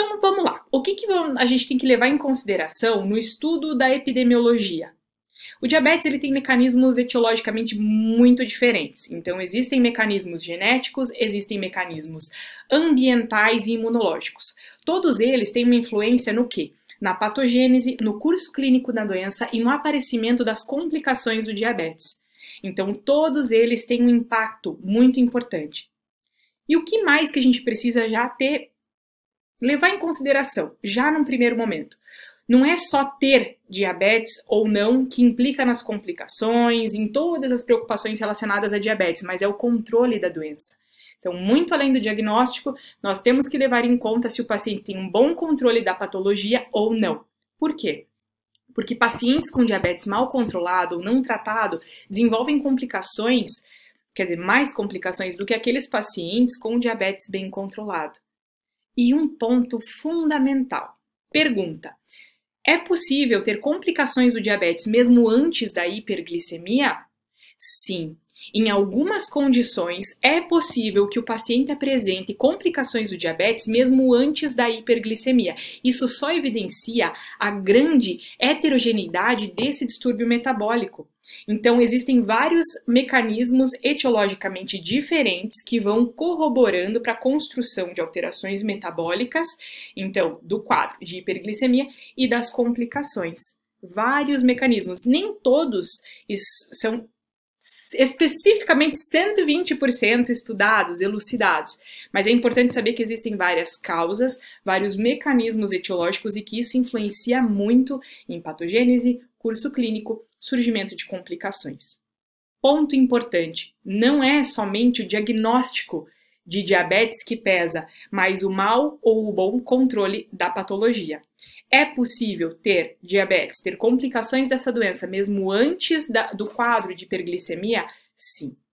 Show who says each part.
Speaker 1: Então vamos lá. O que, que a gente tem que levar em consideração no estudo da epidemiologia? O diabetes ele tem mecanismos etiologicamente muito diferentes. Então, existem mecanismos genéticos, existem mecanismos ambientais e imunológicos. Todos eles têm uma influência no quê? Na patogênese, no curso clínico da doença e no aparecimento das complicações do diabetes. Então, todos eles têm um impacto muito importante. E o que mais que a gente precisa já ter, levar em consideração, já num primeiro momento? Não é só ter diabetes ou não que implica nas complicações, em todas as preocupações relacionadas a diabetes, mas é o controle da doença. Então, muito além do diagnóstico, nós temos que levar em conta se o paciente tem um bom controle da patologia ou não. Por quê? Porque pacientes com diabetes mal controlado ou não tratado desenvolvem complicações, quer dizer, mais complicações do que aqueles pacientes com diabetes bem controlado. E um ponto fundamental. Pergunta: é possível ter complicações do diabetes mesmo antes da hiperglicemia? Sim. Em algumas condições, é possível que o paciente apresente complicações do diabetes mesmo antes da hiperglicemia. Isso só evidencia a grande heterogeneidade desse distúrbio metabólico. Então, existem vários mecanismos etiologicamente diferentes que vão corroborando para a construção de alterações metabólicas, então, do quadro de hiperglicemia e das complicações. Vários mecanismos, nem todos são especificamente 120% estudados, elucidados, mas é importante saber que existem várias causas, vários mecanismos etiológicos e que isso influencia muito em patogênese, curso clínico, surgimento de complicações. Ponto importante: não é somente o diagnóstico de diabetes que pesa, mas o mau ou o bom controle da patologia. É possível ter diabetes, ter complicações dessa doença mesmo antes da, do quadro de hiperglicemia? Sim.